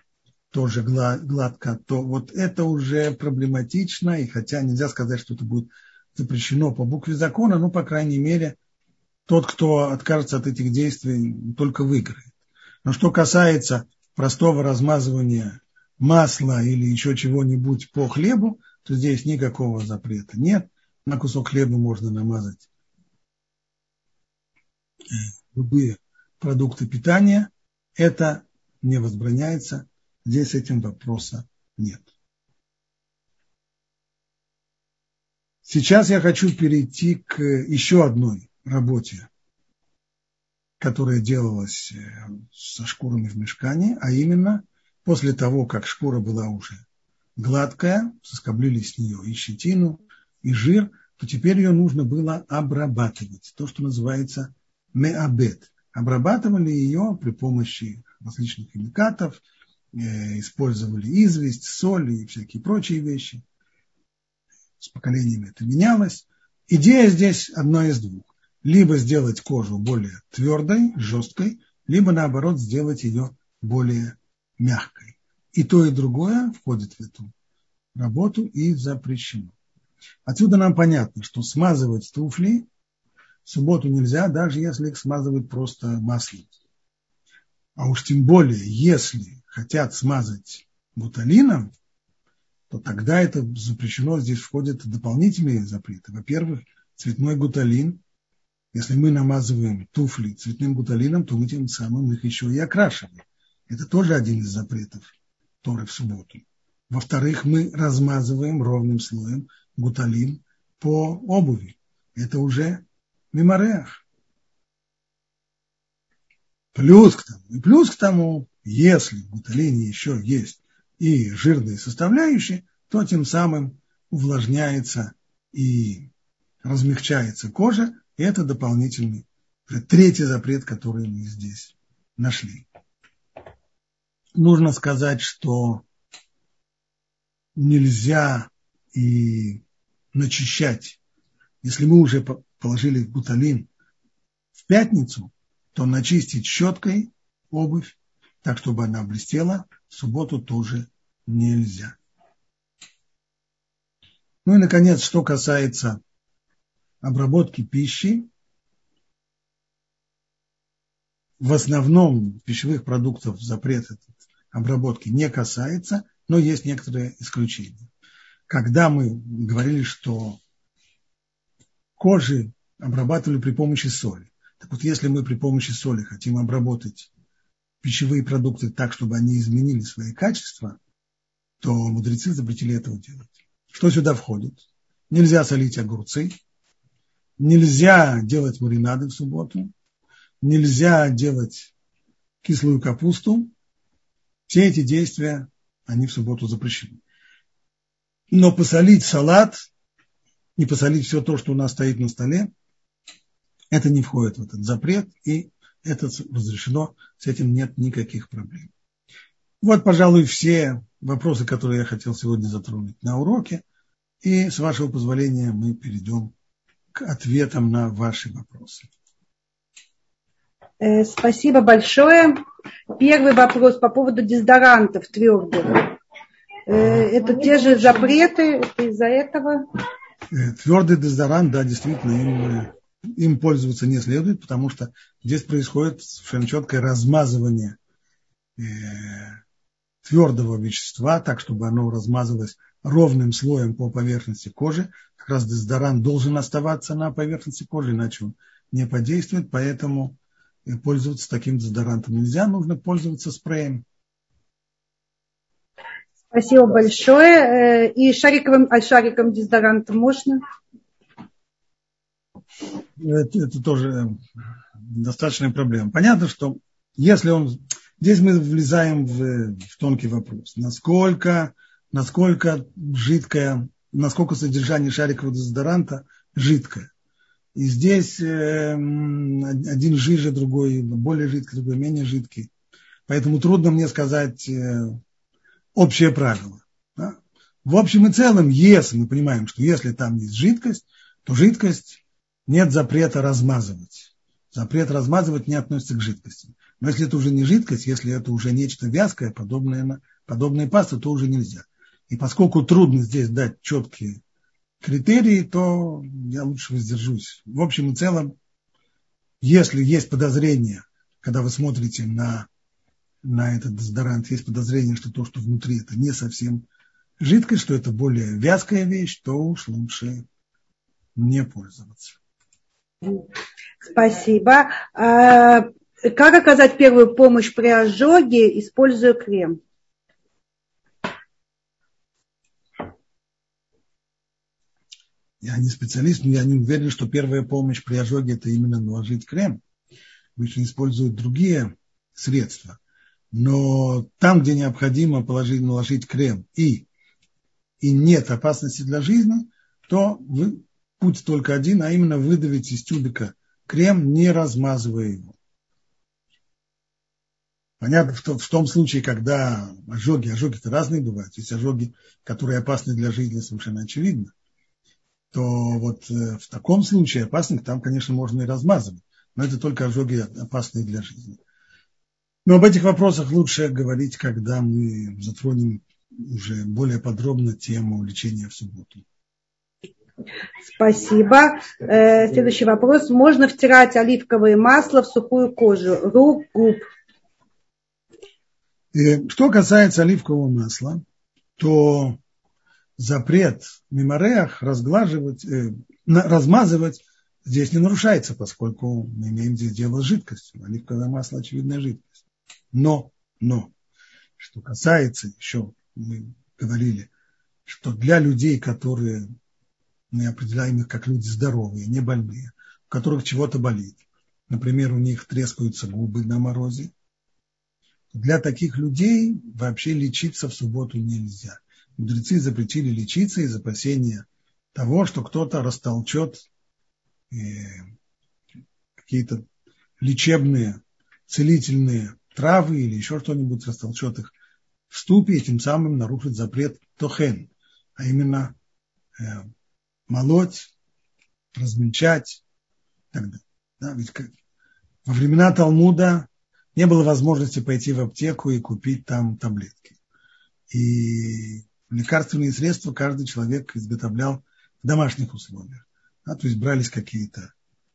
тоже гладко, то вот это уже проблематично, и хотя нельзя сказать, что это будет запрещено по букве закона, но, по крайней мере, тот, кто откажется от этих действий, только выиграет. Но что касается простого размазывания масла или еще чего-нибудь по хлебу, то здесь никакого запрета нет. На кусок хлеба можно намазать э, любые продукты питания. Это не возбраняется. Здесь этим вопроса нет. Сейчас я хочу перейти к еще одной работе, которая делалась э, со шкурами в мешкане, а именно после того, как шкура была уже гладкая, соскоблили с нее и щетину, и жир, то теперь ее нужно было обрабатывать, то, что называется меабет. Обрабатывали ее при помощи различных химикатов, э, использовали известь, соль и всякие прочие вещи. С поколениями это менялось. Идея здесь одна из двух либо сделать кожу более твердой, жесткой, либо наоборот сделать ее более мягкой. И то, и другое входит в эту работу и запрещено. Отсюда нам понятно, что смазывать туфли в субботу нельзя, даже если их смазывают просто маслом. А уж тем более, если хотят смазать буталином, то тогда это запрещено, здесь входят дополнительные запреты. Во-первых, цветной гуталин если мы намазываем туфли цветным гуталином, то мы тем самым их еще и окрашиваем. Это тоже один из запретов Торы в субботу. Во-вторых, мы размазываем ровным слоем гуталин по обуви. Это уже мемореах. Плюс к тому, плюс к тому, если в гуталине еще есть и жирные составляющие, то тем самым увлажняется и размягчается кожа, и это дополнительный, третий запрет, который мы здесь нашли. Нужно сказать, что нельзя и начищать. Если мы уже положили буталин в пятницу, то начистить щеткой обувь, так, чтобы она блестела, в субботу тоже нельзя. Ну и, наконец, что касается обработки пищи, в основном пищевых продуктов запрет обработки не касается, но есть некоторые исключения. Когда мы говорили, что кожи обрабатывали при помощи соли, так вот если мы при помощи соли хотим обработать пищевые продукты так, чтобы они изменили свои качества, то мудрецы запретили этого делать. Что сюда входит? Нельзя солить огурцы, Нельзя делать маринады в субботу. Нельзя делать кислую капусту. Все эти действия, они в субботу запрещены. Но посолить салат и посолить все то, что у нас стоит на столе, это не входит в этот запрет, и это разрешено, с этим нет никаких проблем. Вот, пожалуй, все вопросы, которые я хотел сегодня затронуть на уроке. И, с вашего позволения, мы перейдем к ответам на ваши вопросы. Э, спасибо большое. Первый вопрос по поводу дезодорантов твердых. Э, это те же запреты, из-за этого? Э, твердый дезодорант, да, действительно, им, им пользоваться не следует, потому что здесь происходит совершенно четкое размазывание твердого вещества, так, чтобы оно размазалось ровным слоем по поверхности кожи. Как раз дезодорант должен оставаться на поверхности кожи, иначе он не подействует, поэтому пользоваться таким дезодорантом нельзя, нужно пользоваться спреем. Спасибо большое. Э, и шариковым, а шариковым дезодорантом можно? Это, это тоже достаточная проблема. Понятно, что если он... Здесь мы влезаем в, в тонкий вопрос. Насколько насколько жидкое, насколько содержание шарикового дезодоранта жидкое. И здесь э, один жиже, другой более жидкий, другой менее жидкий. Поэтому трудно мне сказать э, общее правило. Да? В общем и целом, если мы понимаем, что если там есть жидкость, то жидкость нет запрета размазывать. Запрет размазывать не относится к жидкости. Но если это уже не жидкость, если это уже нечто вязкое, подобное подобной пасты, то уже нельзя. И поскольку трудно здесь дать четкие критерии, то я лучше воздержусь. В общем и целом, если есть подозрение, когда вы смотрите на, на этот дезодорант, есть подозрение, что то, что внутри, это не совсем жидкость, что это более вязкая вещь, то уж лучше не пользоваться. Спасибо. А, как оказать первую помощь при ожоге, используя крем? Я не специалист, но я не уверен, что первая помощь при ожоге это именно наложить крем. Обычно используют другие средства. Но там, где необходимо положить, наложить крем и, и нет опасности для жизни, то вы, путь только один, а именно выдавить из тюбика крем, не размазывая его. Понятно, что в том случае, когда ожоги, ожоги-то разные бывают, есть ожоги, которые опасны для жизни, совершенно очевидно, то вот э, в таком случае опасных там, конечно, можно и размазывать, но это только ожоги опасные для жизни. Но об этих вопросах лучше говорить, когда мы затронем уже более подробно тему лечения в субботу. Спасибо. Э, следующий вопрос. Можно втирать оливковое масло в сухую кожу, рук, губ? Э, что касается оливкового масла, то запрет мемореях разглаживать, э, размазывать здесь не нарушается, поскольку мы имеем здесь дело с жидкостью. Оливковое масло – очевидная жидкость. Но, но, что касается еще, мы говорили, что для людей, которые мы определяем их как люди здоровые, не больные, у которых чего-то болит, например, у них трескаются губы на морозе, для таких людей вообще лечиться в субботу нельзя. Мудрецы запретили лечиться из опасения того, что кто-то растолчет э, какие-то лечебные, целительные травы или еще что-нибудь, растолчет их в ступе и тем самым нарушит запрет тохен, а именно э, молоть, размельчать и так далее. Да, ведь как, во времена Талмуда не было возможности пойти в аптеку и купить там таблетки. И лекарственные средства каждый человек изготовлял в домашних условиях. Да, то есть брались какие-то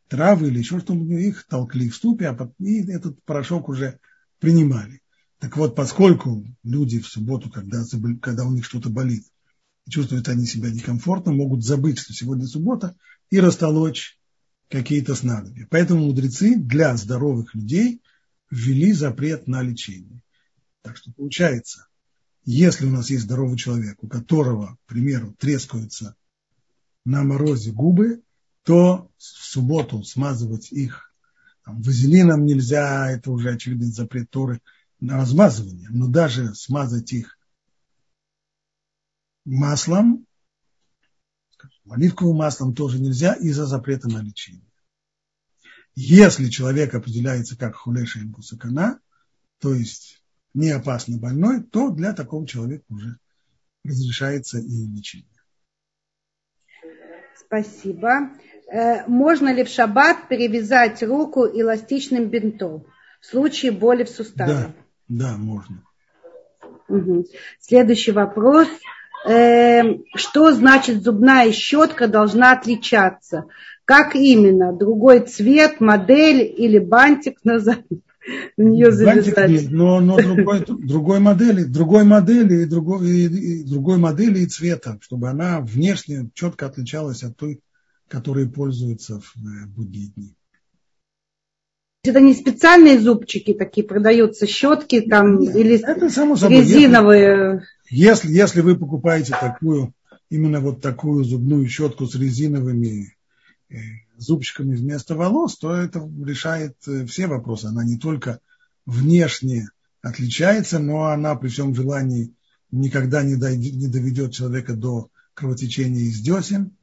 травы или еще что-нибудь, их толкли в ступе, а потом, и этот порошок уже принимали. Так вот, поскольку люди в субботу, когда, когда у них что-то болит, чувствуют они себя некомфортно, могут забыть, что сегодня суббота, и растолочь какие-то снадобья. Поэтому мудрецы для здоровых людей ввели запрет на лечение. Так что получается, если у нас есть здоровый человек, у которого, к примеру, трескаются на морозе губы, то в субботу смазывать их там, вазелином нельзя, это уже очевидный запрет Торы на размазывание, но даже смазать их маслом, оливковым маслом тоже нельзя из-за запрета на лечение. Если человек определяется как хулеша импусакана, то есть не опасно больной, то для такого человека уже разрешается и лечение. Спасибо. Э, можно ли в шаббат перевязать руку эластичным бинтом в случае боли в суставе? Да, да, можно. Угу. Следующий вопрос. Э, что значит зубная щетка должна отличаться? Как именно? Другой цвет, модель или бантик назад? На нее завязать. Нет, но, но другой, другой модели, другой модели и другой, и, и другой модели и цвета, чтобы она внешне четко отличалась от той, которой пользуются в э, будние дни. Это не специальные зубчики такие продаются, щетки там Нет, или это само собой. резиновые. Если, если, если вы покупаете такую, именно вот такую зубную щетку с резиновыми э, зубчиками вместо волос, то это решает э, все вопросы. Она не только внешне отличается, но она при всем желании никогда не, дойдет, не доведет человека до кровотечения из десен,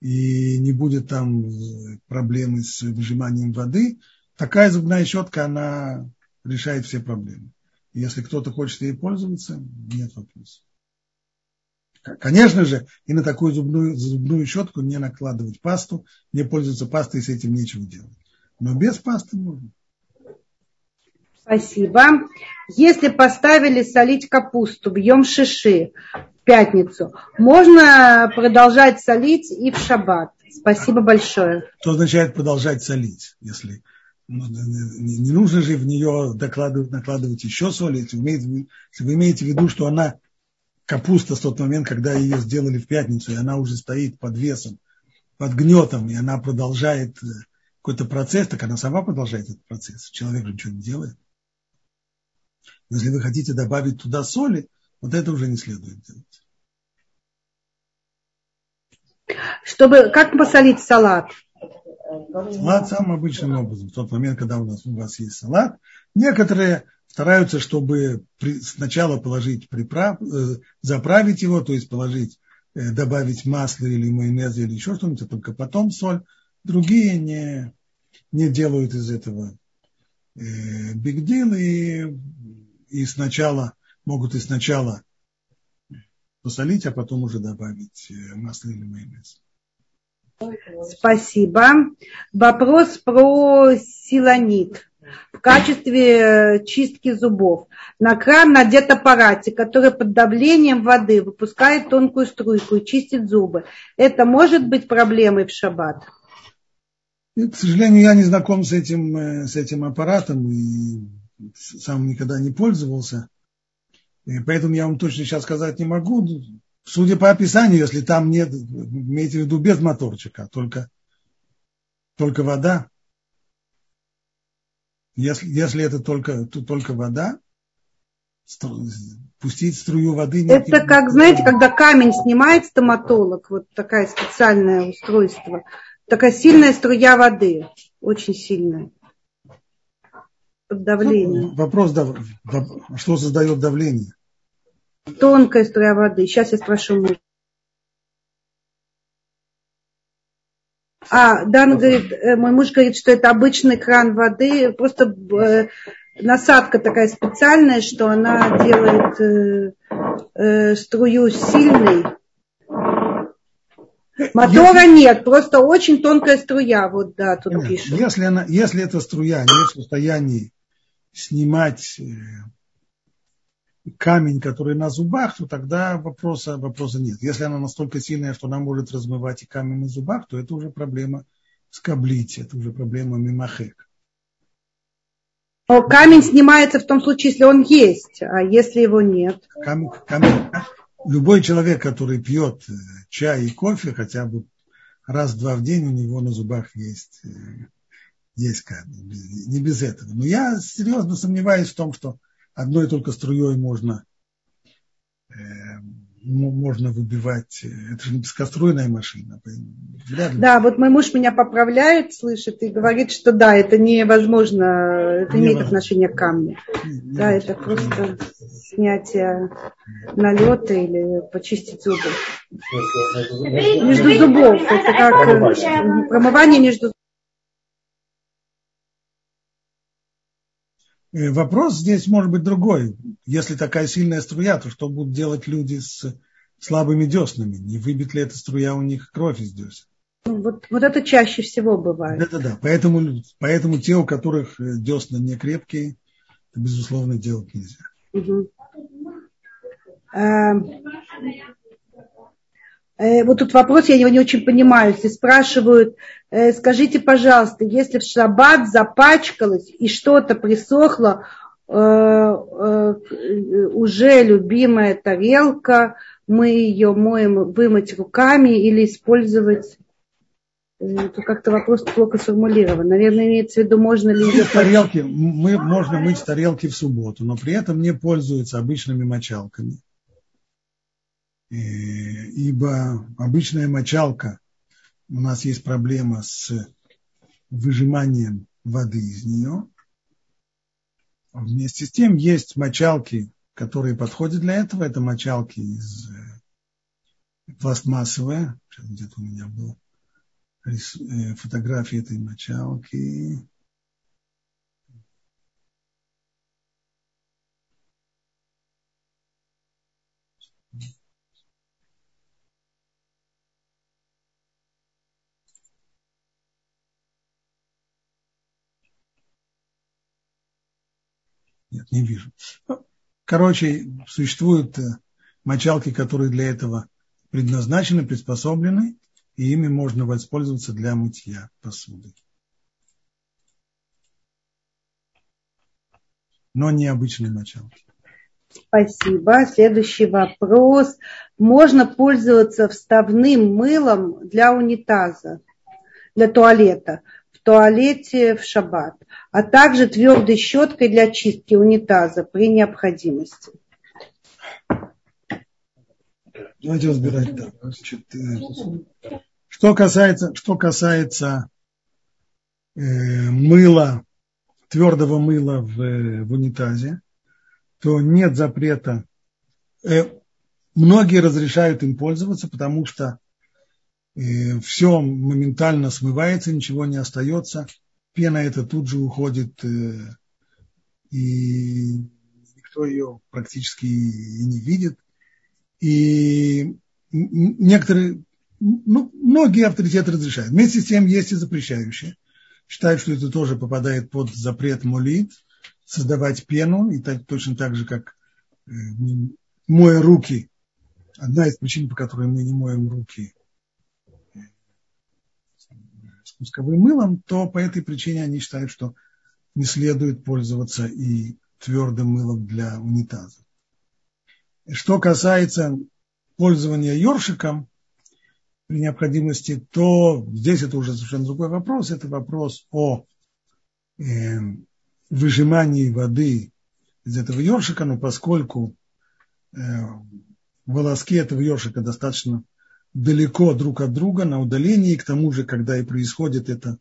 и не будет там э, проблемы с выжиманием воды. Такая зубная щетка, она решает все проблемы. Если кто-то хочет ей пользоваться, нет вопросов. Конечно же, и на такую зубную, зубную щетку не накладывать пасту, не пользоваться пастой, с этим нечего делать. Но без пасты можно. Спасибо. Если поставили солить капусту, бьем шиши в пятницу, можно продолжать солить и в шаббат. Спасибо большое. Что означает продолжать солить, если ну, не нужно же в нее докладывать, накладывать еще соли. Если вы, имеете, если вы имеете в виду, что она капуста с тот момент, когда ее сделали в пятницу, и она уже стоит под весом, под гнетом, и она продолжает э, какой-то процесс, так она сама продолжает этот процесс. Человек же ничего не делает. Если вы хотите добавить туда соли, вот это уже не следует делать. Чтобы, как посолить салат? Салат самым обычным образом. В тот момент, когда у, нас, у вас есть салат, некоторые стараются, чтобы при, сначала положить приправ, э, заправить его, то есть положить, э, добавить масло или майонез или еще что-нибудь, а только потом соль. Другие не, не делают из этого э, deal и, и сначала могут и сначала посолить, а потом уже добавить э, масло или майонез. Спасибо. Вопрос про силанит в качестве э, чистки зубов. На кран надет аппарате, который под давлением воды выпускает тонкую струйку и чистит зубы. Это может быть проблемой в шаббат? к сожалению, я не знаком с этим, э, с этим аппаратом и сам никогда не пользовался. И поэтому я вам точно сейчас сказать не могу. Судя по описанию, если там нет, имейте в виду без моторчика, только, только вода. Если, если это только, то только вода, пустить струю воды. Это как, знаете, когда камень снимает стоматолог, вот такое специальное устройство, такая сильная струя воды, очень сильная. Под давлением. Вопрос, что создает давление? Тонкая струя воды. Сейчас я спрошу мужа. А, Дан говорит, э, мой муж говорит, что это обычный кран воды, просто э, насадка такая специальная, что она делает э, э, струю сильной. Мотора если, нет, просто очень тонкая струя, вот да, тут нет, пишут. Если, она, если эта струя не в состоянии снимать э, камень, который на зубах, то тогда вопроса, вопроса нет. Если она настолько сильная, что она может размывать и камень на зубах, то это уже проблема скоблить, это уже проблема мимахек. Но камень снимается в том случае, если он есть, а если его нет? Камень, камень, любой человек, который пьет э, чай и кофе, хотя бы раз-два в день у него на зубах есть, э, есть камень. Не без этого. Но я серьезно сомневаюсь в том, что одной только струей можно, э, можно выбивать. Э, это же не бескоструйная машина. Да, вот мой муж меня поправляет, слышит и говорит, что да, это невозможно, это не имеет отношения к камню. Не, не да, это просто снятие налета или почистить зубы. Между зубов. Это как промывание между вопрос здесь может быть другой. Если такая сильная струя, то что будут делать люди с слабыми деснами? Не выбит ли эта струя у них кровь из десен? Ну, вот, вот это чаще всего бывает. Это да. Поэтому, поэтому те, у которых э, десна не крепкие, это, безусловно, делать нельзя. Угу. Э, вот тут вопрос, я его не очень понимаю. Если спрашивают, э, скажите, пожалуйста, если в шаббат запачкалось и что-то присохло, э, уже любимая тарелка, мы ее моем вымыть руками или использовать это как-то вопрос плохо сформулирован. Наверное, имеется в виду, можно ли... Тарелки, мы, можно мыть тарелки в субботу, но при этом не пользуются обычными мочалками. Э, ибо обычная мочалка, у нас есть проблема с выжиманием воды из нее. Вместе с тем есть мочалки, которые подходят для этого. Это мочалки из э, пластмассовые. Сейчас где-то у меня была э, фотография этой мочалки. Нет, не вижу. Ну, короче, существуют э, мочалки, которые для этого предназначены, приспособлены, и ими можно воспользоваться для мытья посуды. Но не обычные мочалки. Спасибо. Следующий вопрос. Можно пользоваться вставным мылом для унитаза, для туалета, туалете в шаббат, а также твердой щеткой для чистки унитаза при необходимости. Давайте разбирать э, что касается, что касается э, мыла, твердого мыла в, э, в унитазе, то нет запрета. Э, многие разрешают им пользоваться, потому что э, все моментально смывается, ничего не остается. Пена это тут же уходит, э, и никто ее практически и не видит. И некоторые, ну, многие авторитеты разрешают. Вместе с тем есть и запрещающие. Считают, что это тоже попадает под запрет молит – создавать пену, и так, точно так же, как э, моя руки, одна из причин, по которой мы не моем руки с кусковым мылом, то по этой причине они считают, что не следует пользоваться и твердым мылом для унитаза. Что касается пользования ёршиком при необходимости, то здесь это уже совершенно другой вопрос. Это вопрос о э, выжимании воды из этого ёршика, но поскольку э, волоски этого ёршика достаточно далеко друг от друга, на удалении, к тому же, когда и происходит это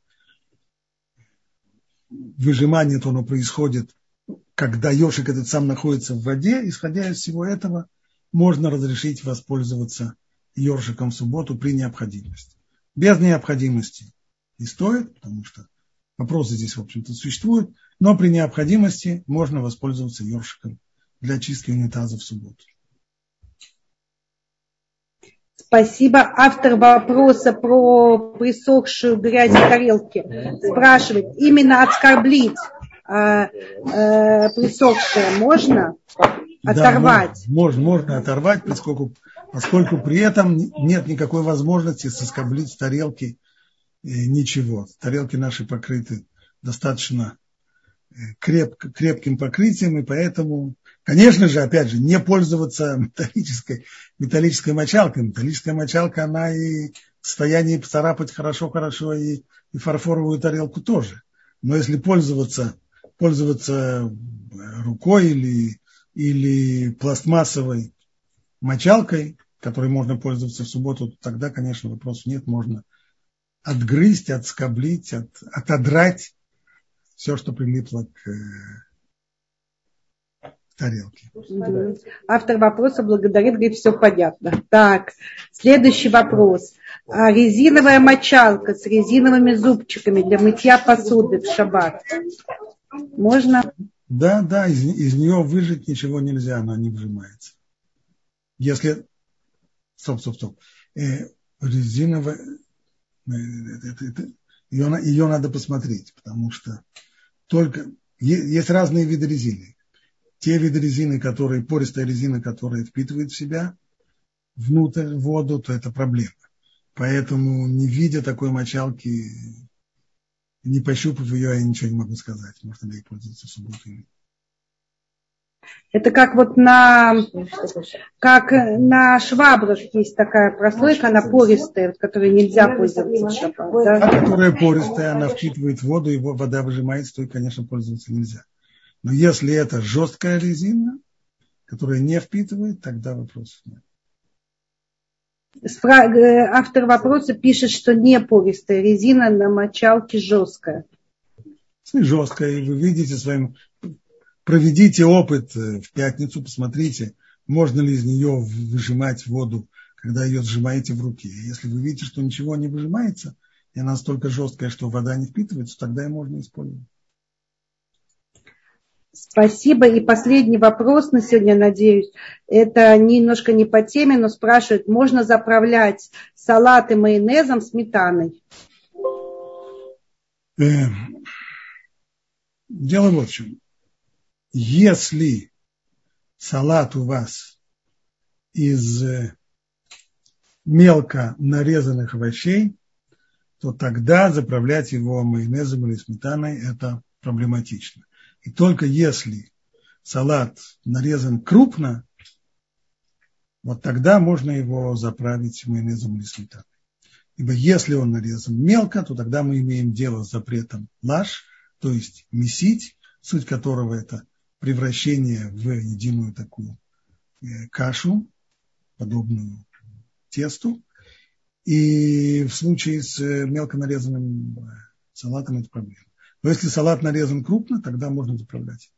выжимание, то оно происходит, когда ёршик этот сам находится в воде, исходя из всего этого, можно разрешить воспользоваться ёршиком в субботу при необходимости. Без необходимости не стоит, потому что вопросы здесь, в общем-то, существуют но при необходимости можно воспользоваться ёршиком для чистки унитаза в субботу. Спасибо. Автор вопроса про присохшую грязь в тарелке спрашивает, именно отскорблить э, э, присохшее можно оторвать? Да, можно, можно оторвать, поскольку, поскольку при этом нет никакой возможности соскоблить с тарелки э, ничего. Тарелки наши покрыты достаточно креп, крепким покрытием, и поэтому, конечно же, опять же, не пользоваться металлической, металлической мочалкой. Металлическая мочалка, она и в состоянии поцарапать хорошо-хорошо и, и фарфоровую тарелку тоже. Но если пользоваться, пользоваться рукой или, или пластмассовой мочалкой, которой можно пользоваться в субботу, то тогда, конечно, вопросов нет, можно отгрызть, отскоблить, от, отодрать все, что прилипло к э, тарелке. Автор вопроса благодарит, говорит, все понятно. Так, следующий вопрос. А резиновая мочалка с резиновыми зубчиками для мытья посуды в шаббат. Можно? Да, да, из, из нее выжить ничего нельзя, она не выжимается. Если... Стоп, стоп, стоп. Э, резиновая... Э, это, это, ее, ее надо посмотреть, потому что только есть разные виды резины. Те виды резины, которые, пористая резина, которая впитывает в себя внутрь воду, то это проблема. Поэтому, не видя такой мочалки, не пощупав ее, я ничего не могу сказать, можно ли ей пользоваться в субботу или нет. Это как вот на, как на швабрах есть такая прослойка, она пористая, которой нельзя пользоваться. Да? А которая пористая, она впитывает воду, и вода выжимается, то, конечно, пользоваться нельзя. Но если это жесткая резина, которая не впитывает, тогда вопросов нет. Э, автор вопроса пишет, что не пористая резина на мочалке жесткая. Жесткая, и вы видите своим проведите опыт э, в пятницу, посмотрите, можно ли из нее выжимать воду, когда ее сжимаете в руке. Если вы видите, что ничего не выжимается, и она настолько жесткая, что вода не впитывается, тогда и можно использовать. Спасибо. И последний вопрос на сегодня, надеюсь. Это немножко не по теме, но спрашивают, можно заправлять салаты майонезом сметаной? Эм, дело вот в чем если салат у вас из э, мелко нарезанных овощей, то тогда заправлять его майонезом или сметаной – это проблематично. И только если салат нарезан крупно, вот тогда можно его заправить майонезом или сметаной. Ибо если он нарезан мелко, то тогда мы имеем дело с запретом лаш, то есть месить, суть которого это превращение в единую такую э, кашу, подобную тесту. И в случае с э, мелко нарезанным э, салатом это проблема. Но если салат нарезан крупно, тогда можно заправлять.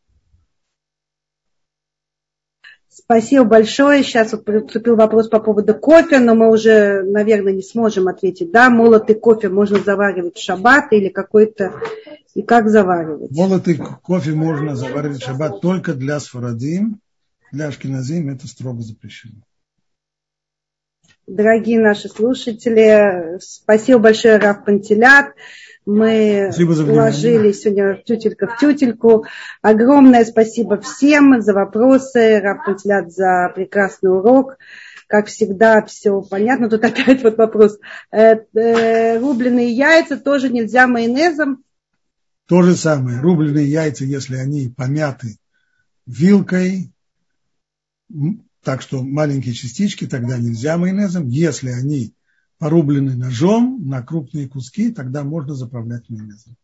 Спасибо большое. Сейчас вот поступил вопрос по поводу кофе, но мы уже, наверное, не сможем ответить. Да, молотый кофе можно заваривать в шаббат или какой-то... И как заваривать? Молотый кофе можно заваривать в шаббат только для сфарадим. Для ашкеназим это строго запрещено. Дорогие наши слушатели, спасибо большое, Раф Пантелят. Мы вложили сегодня тютелька в тютельку. Огромное спасибо всем за вопросы, Раф Пантелят за прекрасный урок. Как всегда, все понятно. Тут опять вот вопрос. Э, э, рубленые яйца тоже нельзя майонезом? То же самое. Рубленые яйца, если они помяты вилкой, так что маленькие частички тогда нельзя майонезом. Если они порублены ножом на крупные куски, тогда можно заправлять майонезом.